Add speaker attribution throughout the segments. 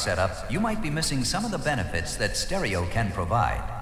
Speaker 1: Isn't properly set up, you might be missing some of the benefits that stereo can provide.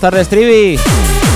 Speaker 2: Buenas tardes, Trivi.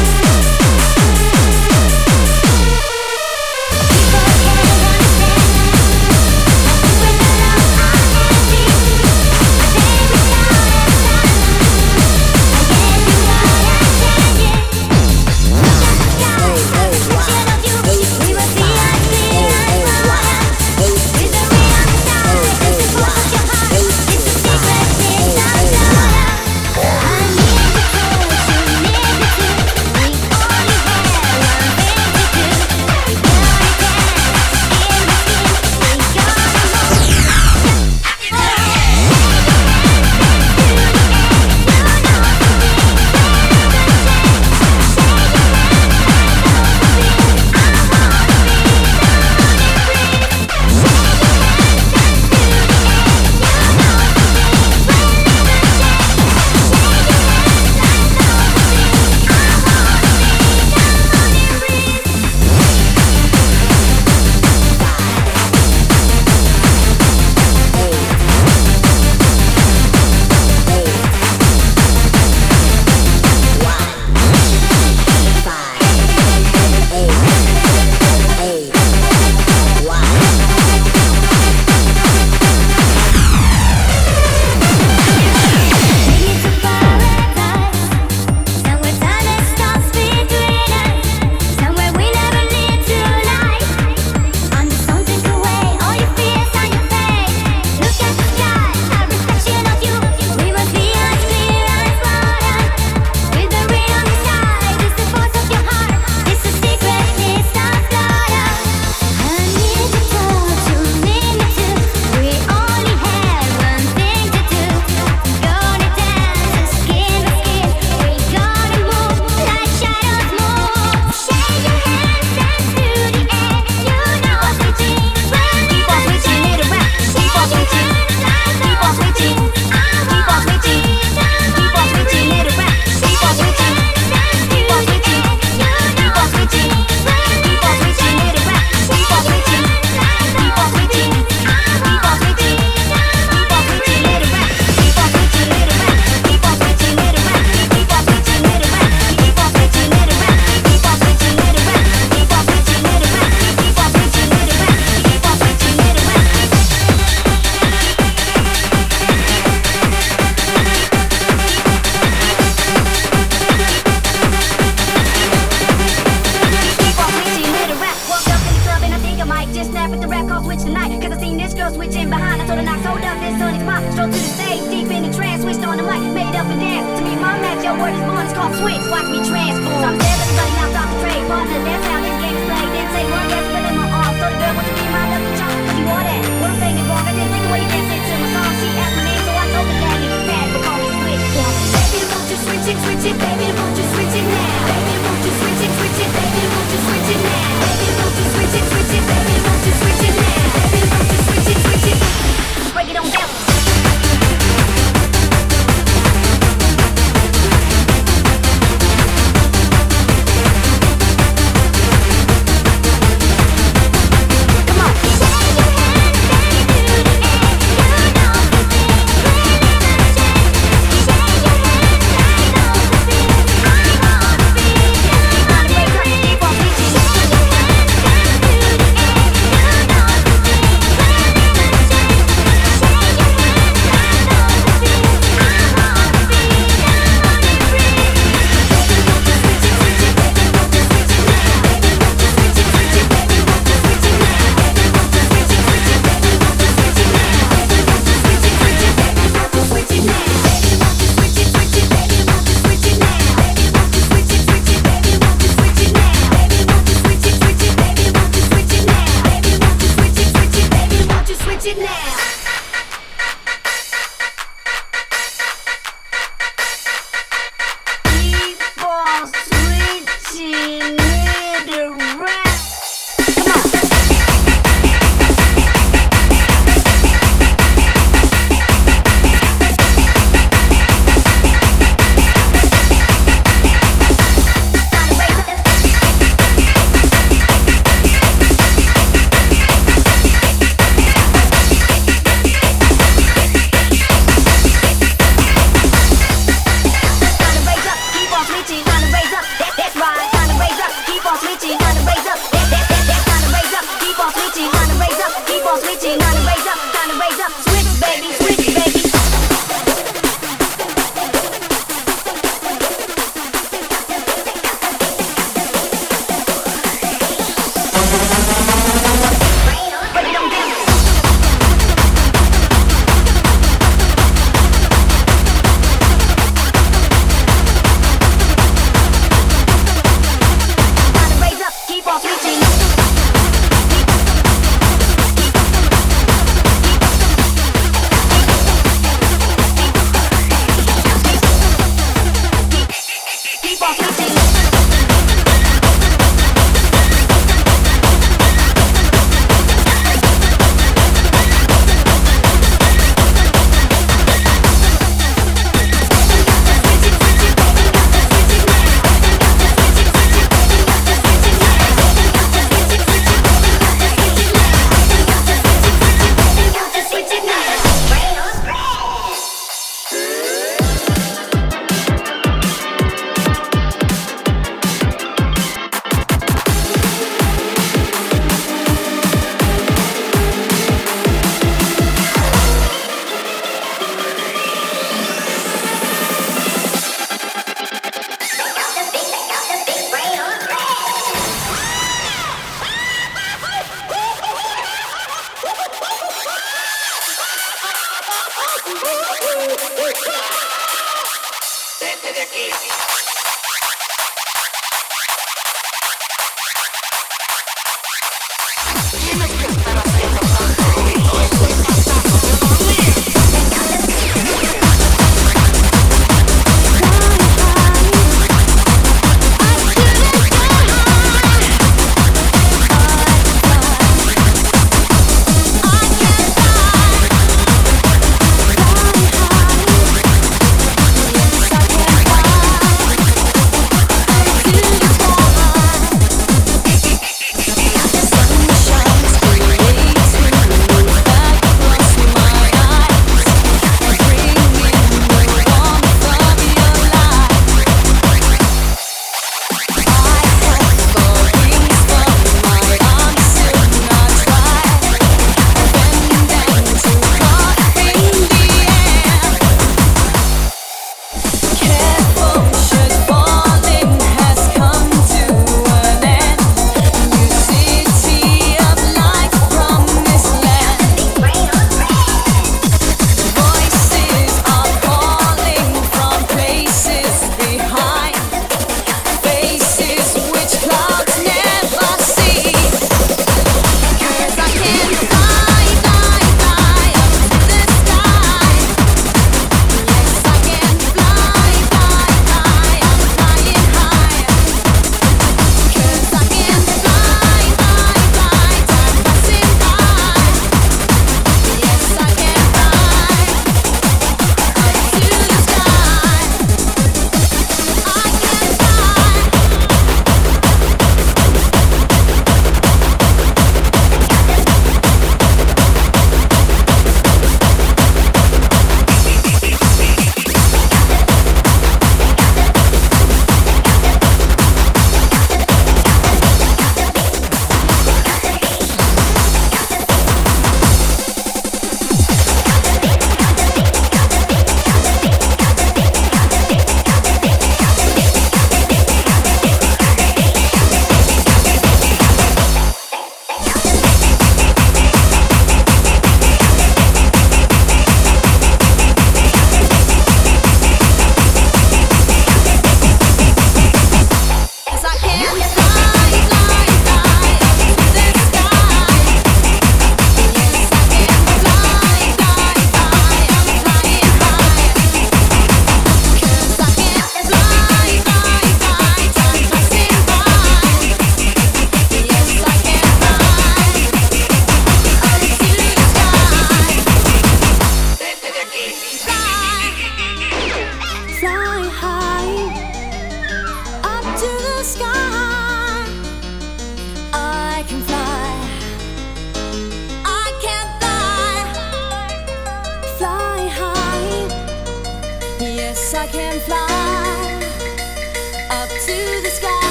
Speaker 2: when I sold up this on his
Speaker 3: pop, stroll to
Speaker 2: the stage, deep in the trance, switched on the mic, made up and dance. To
Speaker 4: me,
Speaker 5: my match, your word
Speaker 4: is born, it's
Speaker 5: called switch. Watch me transform. So I'm seven, running out off the trade partner. That's how this game is played. Didn't take one guess, but in my arm. So the girl wants to be my lucky charm. Cause you wore that. What I'm saying is wrong. I didn't think the way you danced into my song. She asked my name, so I told her that it's bad, but call me switch. Baby, won't you switch it, switch it?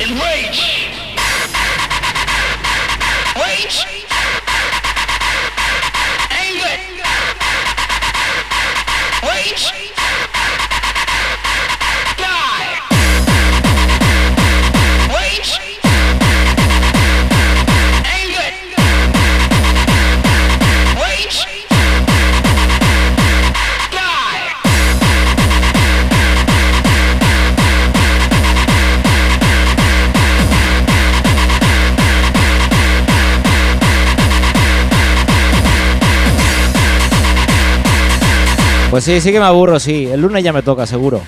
Speaker 2: is rage. Rage. Anger. Rage.
Speaker 6: Pues sí, sí que me aburro, sí. El lunes ya me toca, seguro.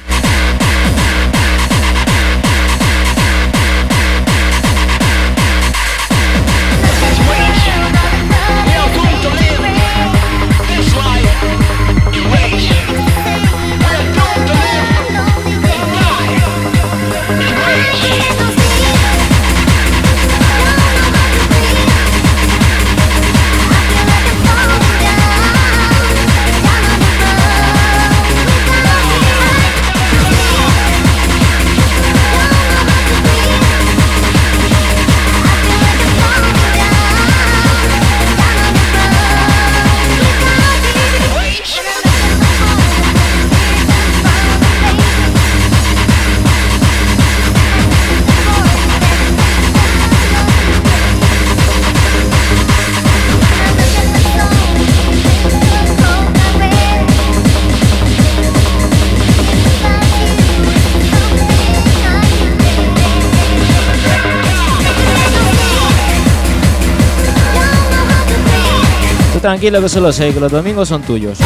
Speaker 6: tranquilo que solo sé que los domingos son tuyos.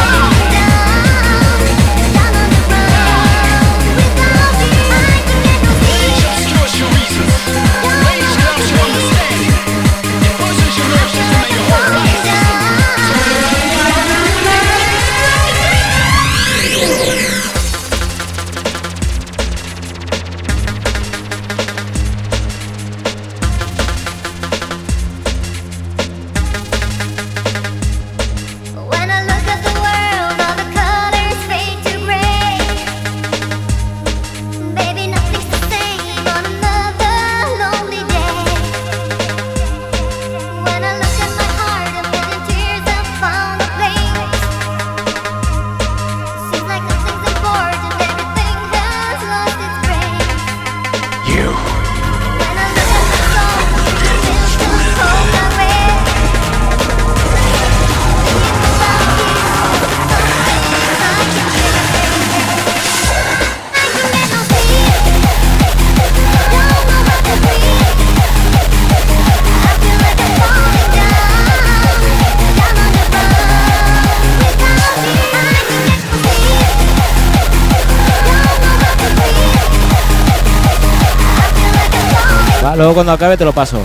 Speaker 7: Va, luego cuando acabe te lo paso.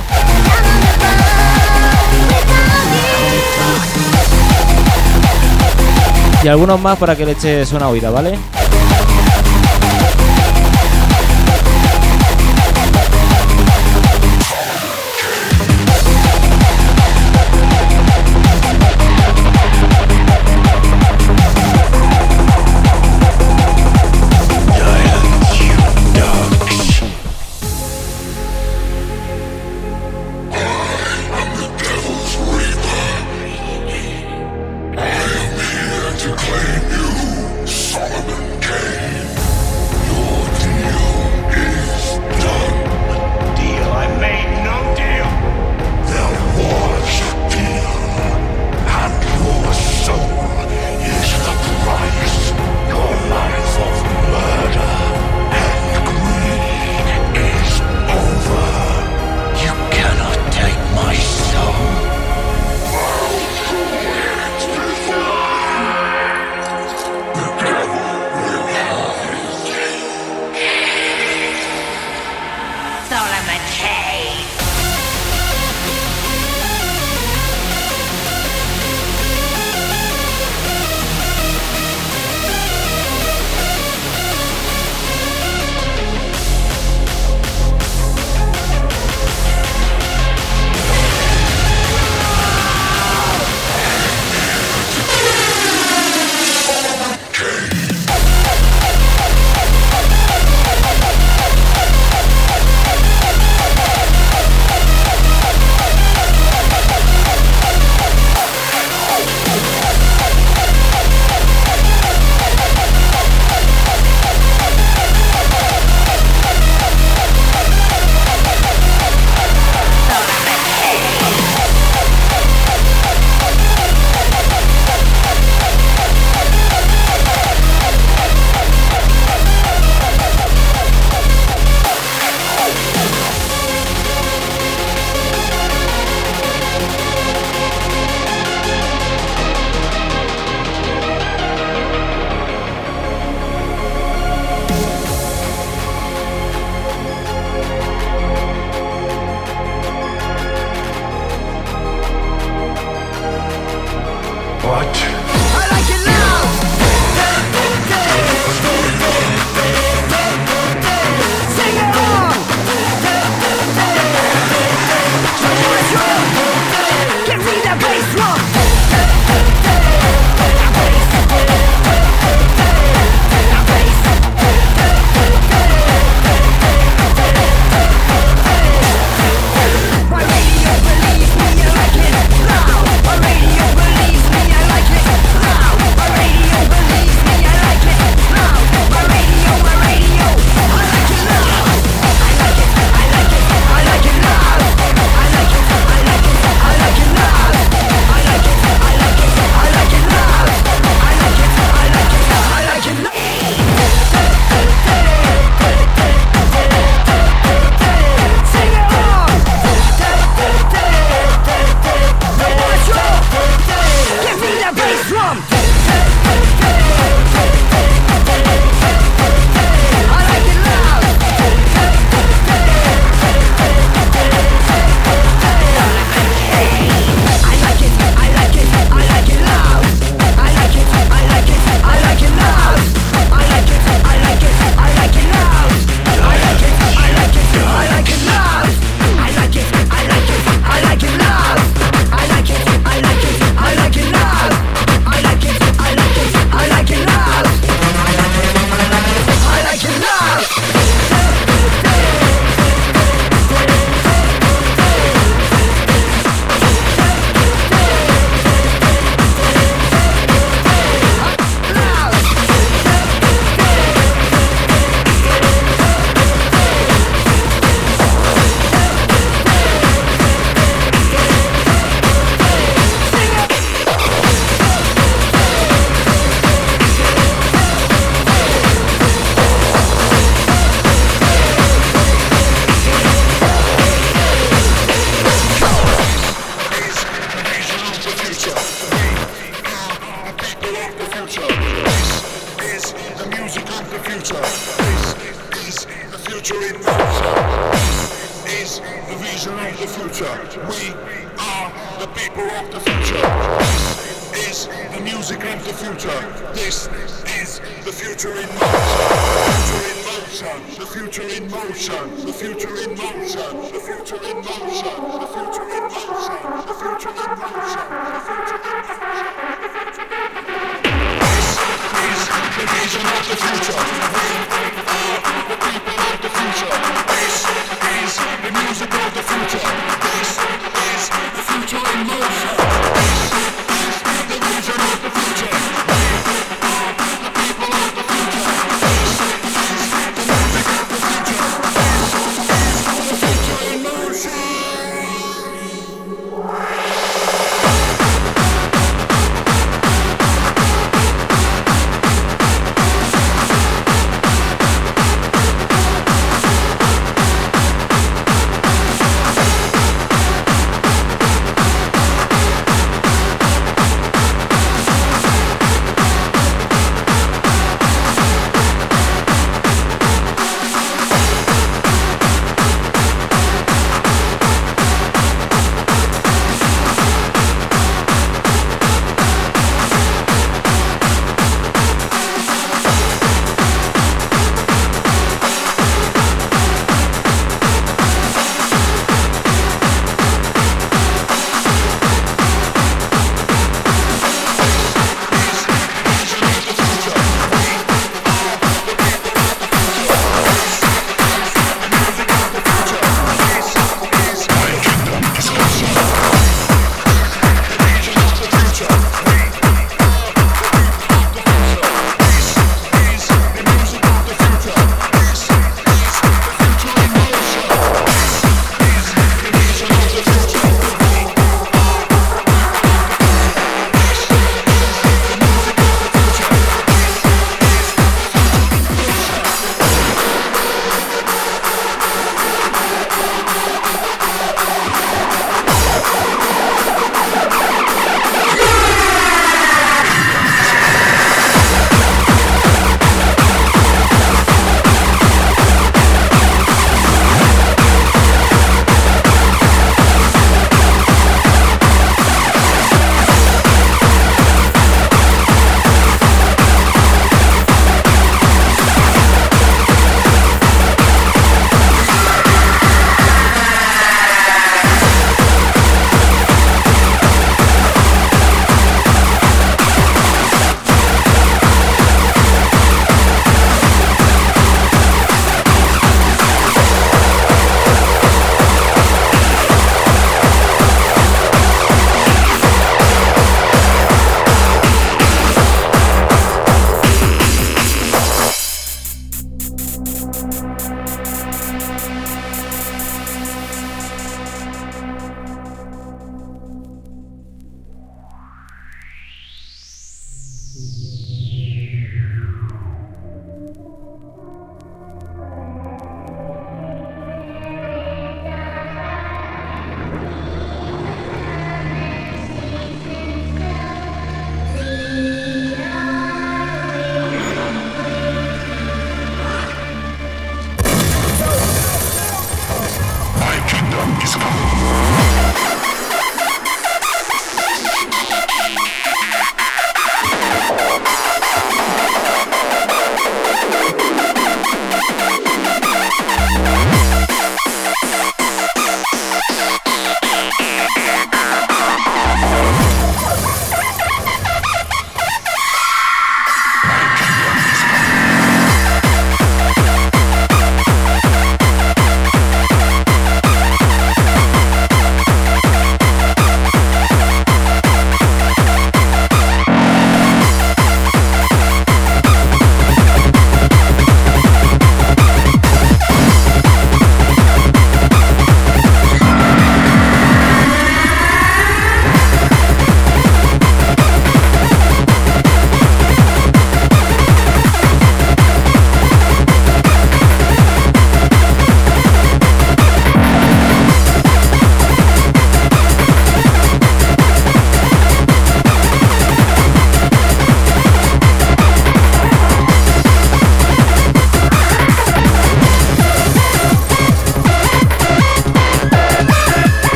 Speaker 7: Y algunos más para que le eches una oída, ¿vale?